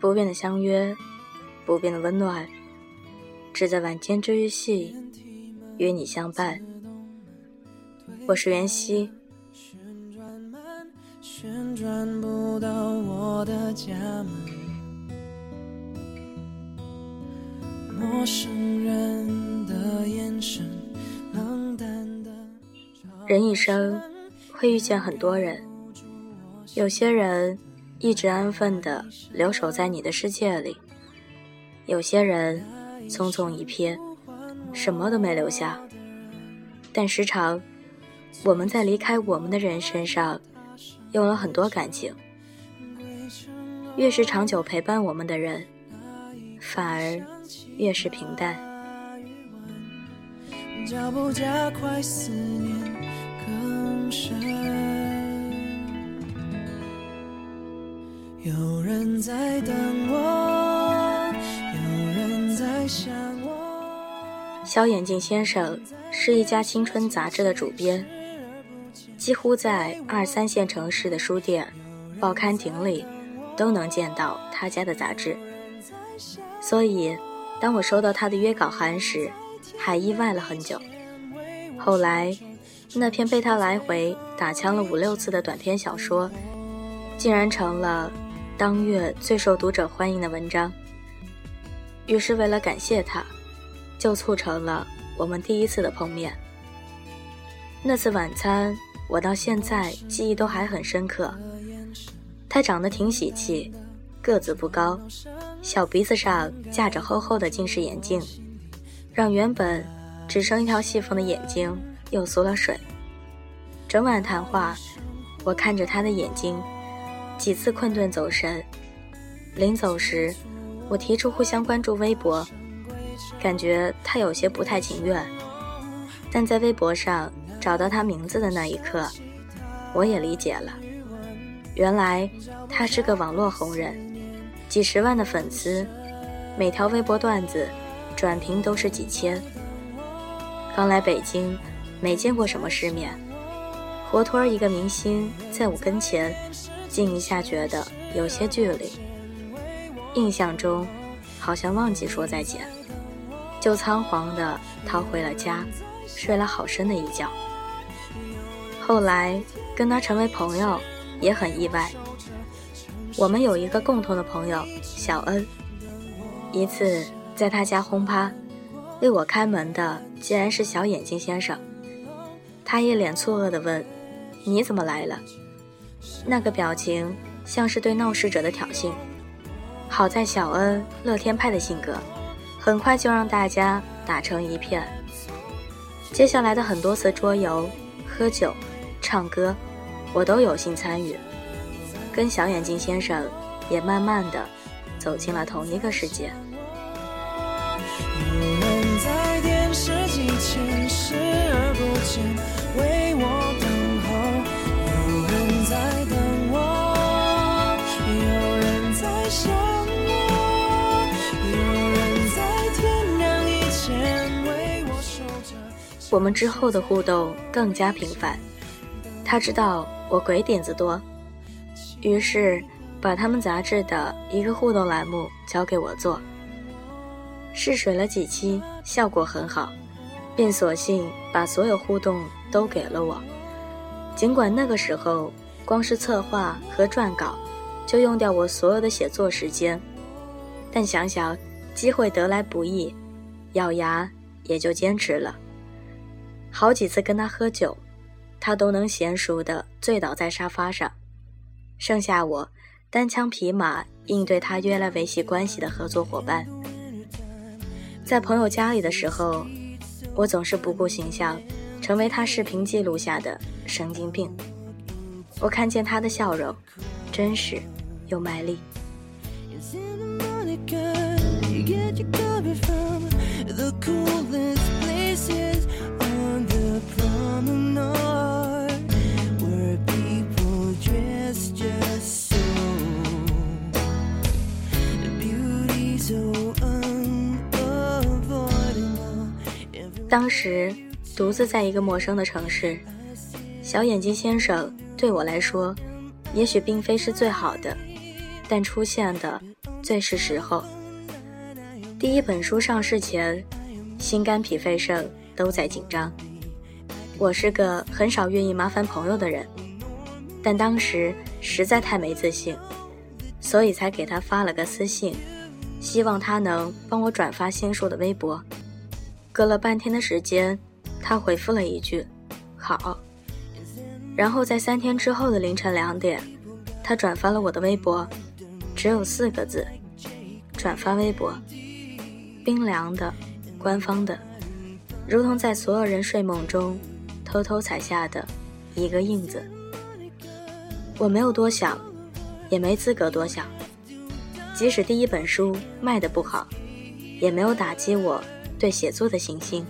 不变的相约，不变的温暖，只在晚间治愈系与你相伴。我是袁熙。人一生会遇见很多人，有些人一直安分的留守在你的世界里，有些人匆匆一瞥，什么都没留下。但时常，我们在离开我们的人身上，用了很多感情。越是长久陪伴我们的人，反而越是平淡。脚步加快，思念有人在等我，有人在想我。小眼镜先生是一家青春杂志的主编，几乎在二三线城市的书店、报刊亭里都能见到他家的杂志。所以，当我收到他的约稿函时，还意外了很久。后来，那篇被他来回打枪了五六次的短篇小说，竟然成了。当月最受读者欢迎的文章。于是，为了感谢他，就促成了我们第一次的碰面。那次晚餐，我到现在记忆都还很深刻。他长得挺喜气，个子不高，小鼻子上架着厚厚的近视眼镜，让原本只剩一条细缝的眼睛又缩了水。整晚谈话，我看着他的眼睛。几次困顿走神，临走时，我提出互相关注微博，感觉他有些不太情愿。但在微博上找到他名字的那一刻，我也理解了，原来他是个网络红人，几十万的粉丝，每条微博段子转评都是几千。刚来北京，没见过什么世面，活脱一个明星在我跟前。静一下，觉得有些距离。印象中，好像忘记说再见，就仓皇地逃回了家，睡了好深的一觉。后来跟他成为朋友，也很意外。我们有一个共同的朋友小恩，一次在他家轰趴，为我开门的竟然是小眼睛先生。他一脸错愕地问：“你怎么来了？”那个表情像是对闹事者的挑衅。好在小恩乐天派的性格，很快就让大家打成一片。接下来的很多次桌游、喝酒、唱歌，我都有幸参与，跟小眼镜先生也慢慢的走进了同一个世界。有人在电视机前视而不见，为我我们之后的互动更加频繁，他知道我鬼点子多，于是把他们杂志的一个互动栏目交给我做。试水了几期，效果很好，便索性把所有互动都给了我。尽管那个时候光是策划和撰稿，就用掉我所有的写作时间，但想想机会得来不易，咬牙也就坚持了。好几次跟他喝酒，他都能娴熟的醉倒在沙发上，剩下我单枪匹马应对他约来维系关系的合作伙伴。在朋友家里的时候，我总是不顾形象，成为他视频记录下的神经病。我看见他的笑容，真实又卖力。当时独自在一个陌生的城市，小眼睛先生对我来说，也许并非是最好的，但出现的最是时候。第一本书上市前，心肝脾肺肾都在紧张。我是个很少愿意麻烦朋友的人，但当时实在太没自信，所以才给他发了个私信，希望他能帮我转发新书的微博。隔了半天的时间，他回复了一句“好”，然后在三天之后的凌晨两点，他转发了我的微博，只有四个字：“转发微博。”冰凉的，官方的，如同在所有人睡梦中偷偷踩下的一个印子。我没有多想，也没资格多想。即使第一本书卖的不好，也没有打击我对写作的信心。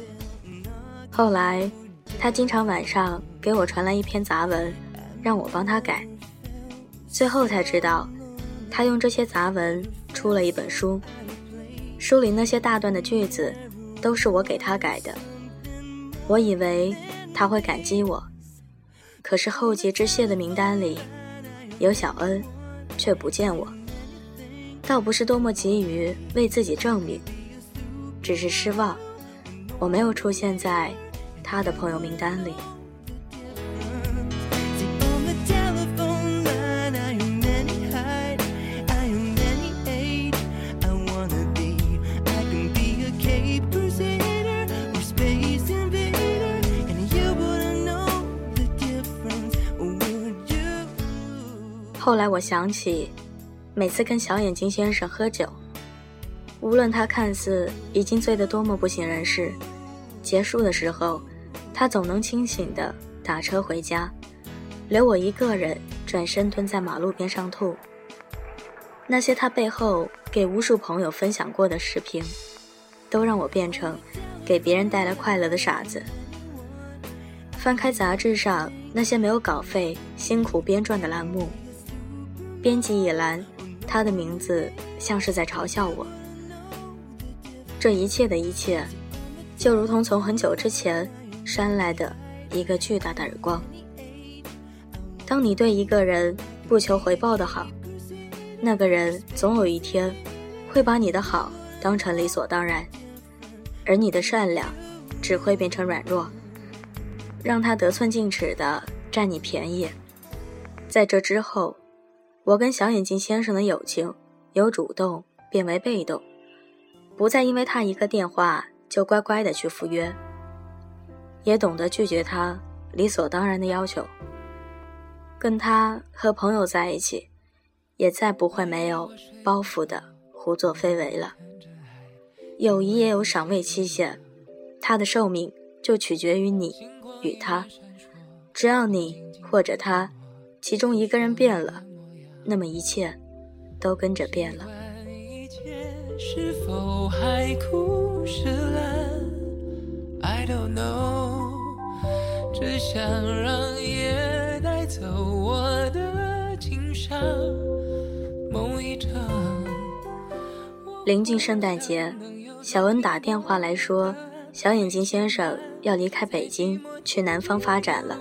后来，他经常晚上给我传来一篇杂文，让我帮他改。最后才知道，他用这些杂文出了一本书。书里那些大段的句子，都是我给他改的。我以为他会感激我，可是后继之谢的名单里有小恩，却不见我。倒不是多么急于为自己证明，只是失望，我没有出现在他的朋友名单里。后来我想起，每次跟小眼睛先生喝酒，无论他看似已经醉得多么不省人事，结束的时候，他总能清醒地打车回家，留我一个人转身蹲在马路边上吐。那些他背后给无数朋友分享过的视频，都让我变成给别人带来快乐的傻子。翻开杂志上那些没有稿费、辛苦编撰的栏目。编辑一栏，他的名字像是在嘲笑我。这一切的一切，就如同从很久之前扇来的一个巨大的耳光。当你对一个人不求回报的好，那个人总有一天会把你的好当成理所当然，而你的善良只会变成软弱，让他得寸进尺的占你便宜。在这之后。我跟小眼睛先生的友情由主动变为被动，不再因为他一个电话就乖乖的去赴约，也懂得拒绝他理所当然的要求。跟他和朋友在一起，也再不会没有包袱的胡作非为了。友谊也有赏味期限，它的寿命就取决于你与他。只要你或者他其中一个人变了。那么一切都跟着变了。临近圣诞节，小恩打电话来说，小眼睛先生要离开北京去南方发展了。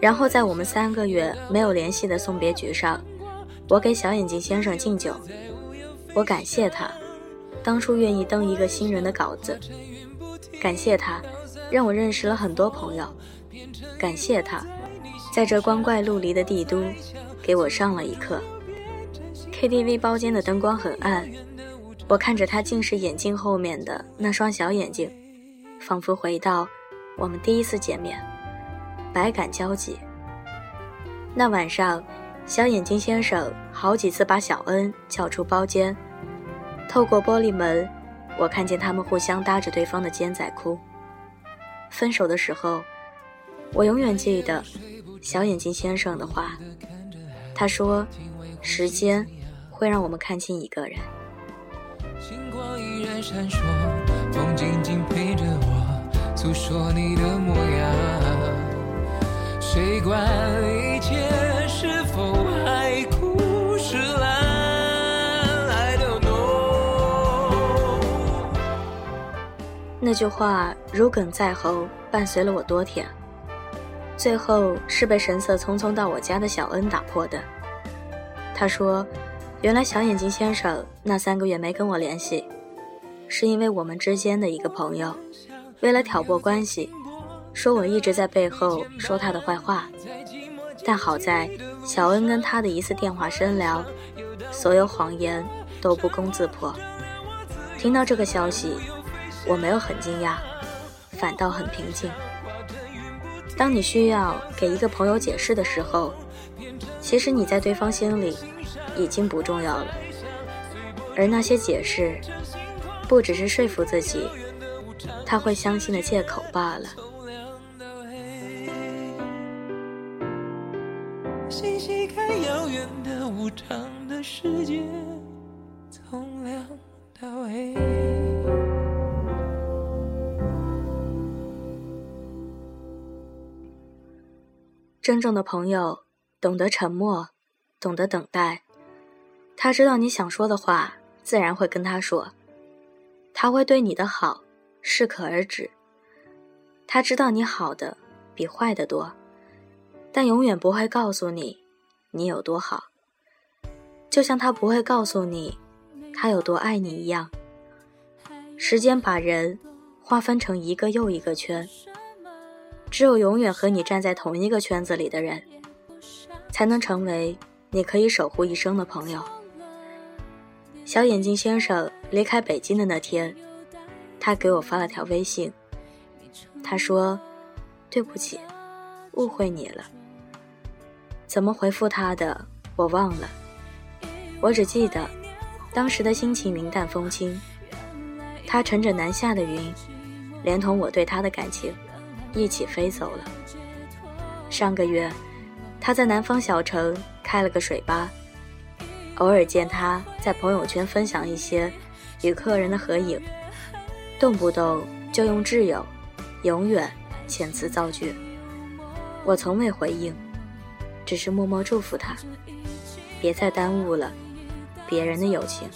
然后在我们三个月没有联系的送别局上，我给小眼睛先生敬酒，我感谢他，当初愿意登一个新人的稿子，感谢他，让我认识了很多朋友，感谢他，在这光怪陆离的帝都，给我上了一课。KTV 包间的灯光很暗，我看着他近视眼镜后面的那双小眼睛，仿佛回到我们第一次见面。百感交集。那晚上，小眼睛先生好几次把小恩叫出包间，透过玻璃门，我看见他们互相搭着对方的肩在哭。分手的时候，我永远记得小眼睛先生的话，他说：“时间会让我们看清一个人。”星光依然闪烁，风静静陪着我，诉说你的模样。谁管一切是否海枯石烂？I don't know。那句话如鲠在喉，伴随了我多天。最后是被神色匆匆到我家的小恩打破的。他说：“原来小眼睛先生那三个月没跟我联系，是因为我们之间的一个朋友，为了挑拨关系，说我一直在背后说他的坏话。但好在小恩跟他的一次电话深聊，所有谎言都不攻自破。听到这个消息，我没有很惊讶，反倒很平静。当你需要给一个朋友解释的时候，其实你在对方心里已经不重要了，而那些解释，不只是说服自己他会相信的借口罢了。细细看遥远的无常的世界，从亮到黑。真正的朋友。懂得沉默，懂得等待。他知道你想说的话，自然会跟他说。他会对你的好适可而止。他知道你好的比坏的多，但永远不会告诉你你有多好。就像他不会告诉你他有多爱你一样。时间把人划分成一个又一个圈，只有永远和你站在同一个圈子里的人。才能成为你可以守护一生的朋友。小眼镜先生离开北京的那天，他给我发了条微信，他说：“对不起，误会你了。”怎么回复他的我忘了，我只记得当时的心情云淡风轻。他乘着南下的云，连同我对他的感情一起飞走了。上个月。他在南方小城开了个水吧，偶尔见他在朋友圈分享一些与客人的合影，动不动就用挚友、永远遣词造句。我从未回应，只是默默祝福他，别再耽误了别人的友情。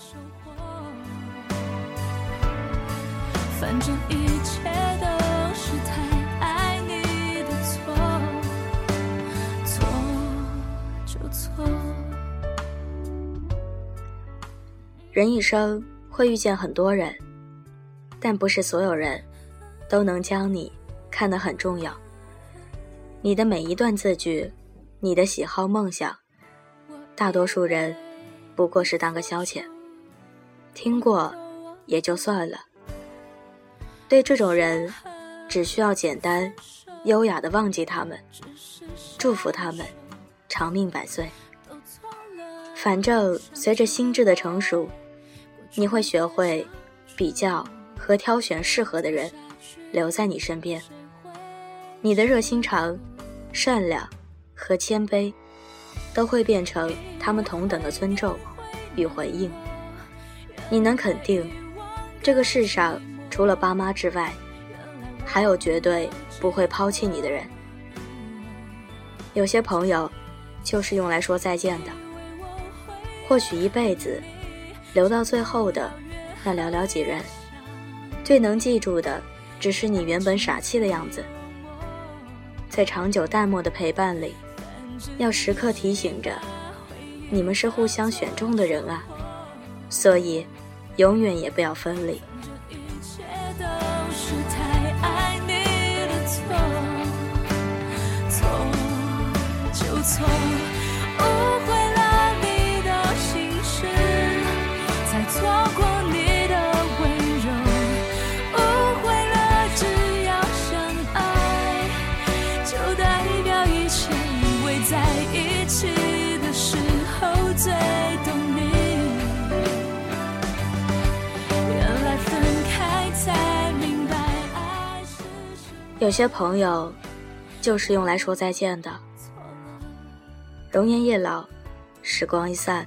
反正一切都是太爱你的错，错就错。人一生会遇见很多人，但不是所有人都能将你看得很重要。你的每一段字句，你的喜好梦想，大多数人不过是当个消遣，听过也就算了。对这种人，只需要简单、优雅的忘记他们，祝福他们长命百岁。反正随着心智的成熟。你会学会比较和挑选适合的人留在你身边。你的热心肠、善良和谦卑都会变成他们同等的尊重与回应。你能肯定，这个世上除了爸妈之外，还有绝对不会抛弃你的人。有些朋友就是用来说再见的，或许一辈子。留到最后的那寥寥几人，最能记住的只是你原本傻气的样子。在长久淡漠的陪伴里，要时刻提醒着，你们是互相选中的人啊，所以永远也不要分离。错就错有些朋友，就是用来说再见的。容颜一老，时光一散。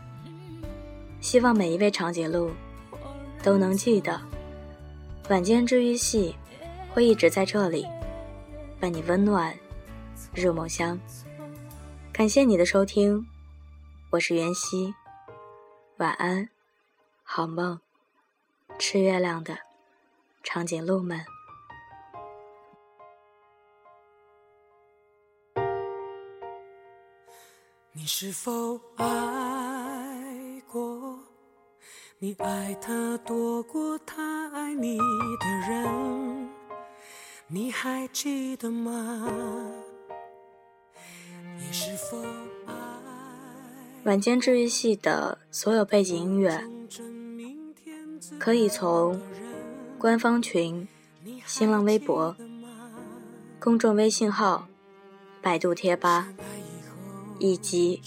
希望每一位长颈鹿，都能记得，晚间治愈系会一直在这里，伴你温暖入梦乡。感谢你的收听，我是袁熙，晚安，好梦，吃月亮的长颈鹿们。你是否爱过？你爱他多过他爱你的人，你还记得吗？你是否爱？晚间治愈系的所有背景音乐，可以从官方群、新浪微博、公众微信号、百度贴吧以及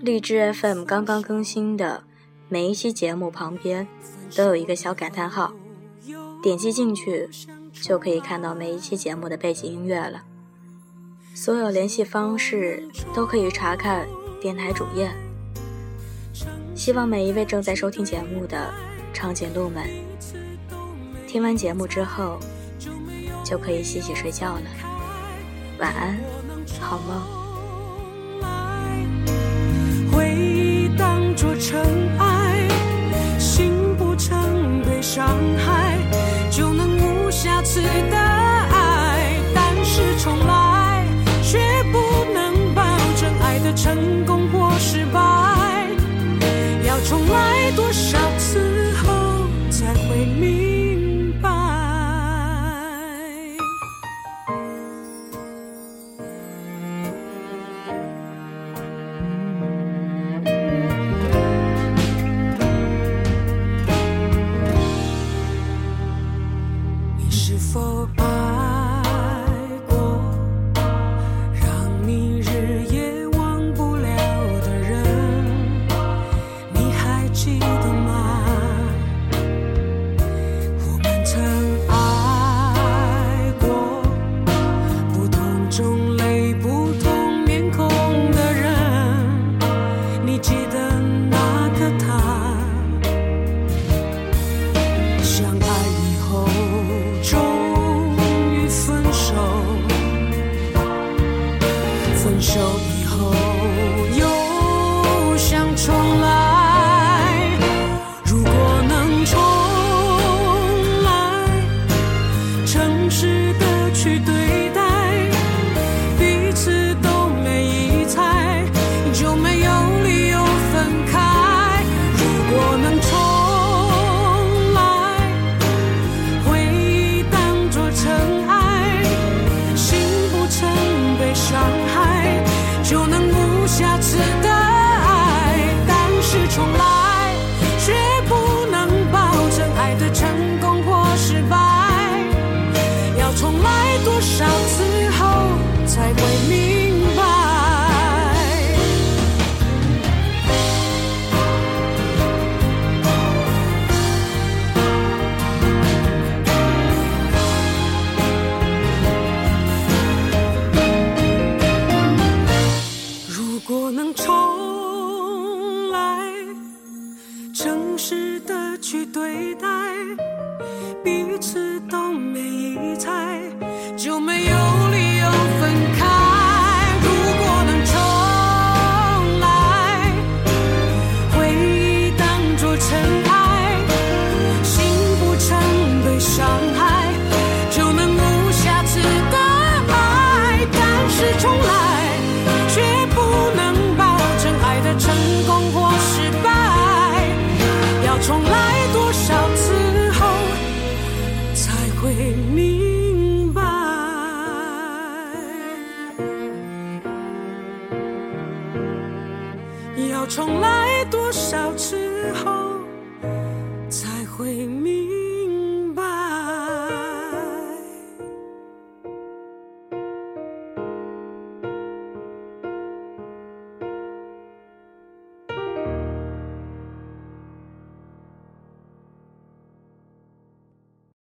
荔枝 FM 刚刚更新的。每一期节目旁边都有一个小感叹号，点击进去就可以看到每一期节目的背景音乐了。所有联系方式都可以查看电台主页。希望每一位正在收听节目的长颈鹿们，听完节目之后就可以洗洗睡觉了。晚安，好梦。回忆当作尘埃。心不曾被伤害就能无瑕疵的爱，但是重来却不能保证爱的成功或失败。要重来多少次